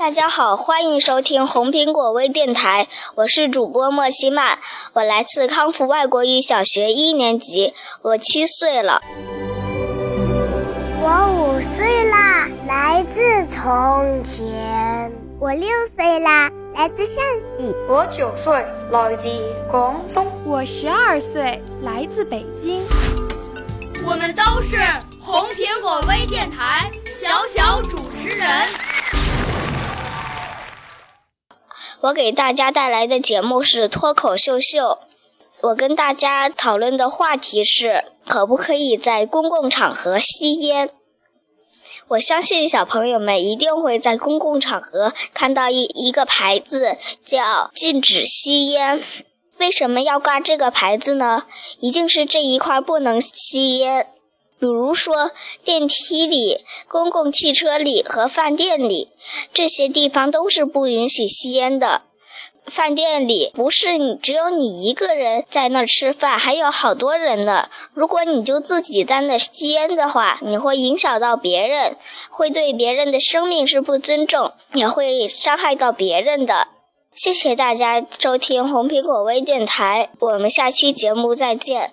大家好，欢迎收听红苹果微电台，我是主播莫西曼，我来自康复外国语小学一年级，我七岁了。我五岁啦，来自从前。我六岁啦。来自陕西，我九岁，来自广东，我十二岁，来自北京。我们都是红苹果微电台小小主持我给大家带来的节目是脱口秀秀。我跟大家讨论的话题是：可不可以在公共场合吸烟？我相信小朋友们一定会在公共场合看到一一个牌子，叫“禁止吸烟”。为什么要挂这个牌子呢？一定是这一块不能吸烟。比如说，电梯里、公共汽车里和饭店里，这些地方都是不允许吸烟的。饭店里不是你只有你一个人在那吃饭，还有好多人呢。如果你就自己在那吸烟的话，你会影响到别人，会对别人的生命是不尊重，也会伤害到别人的。谢谢大家收听红苹果微电台，我们下期节目再见。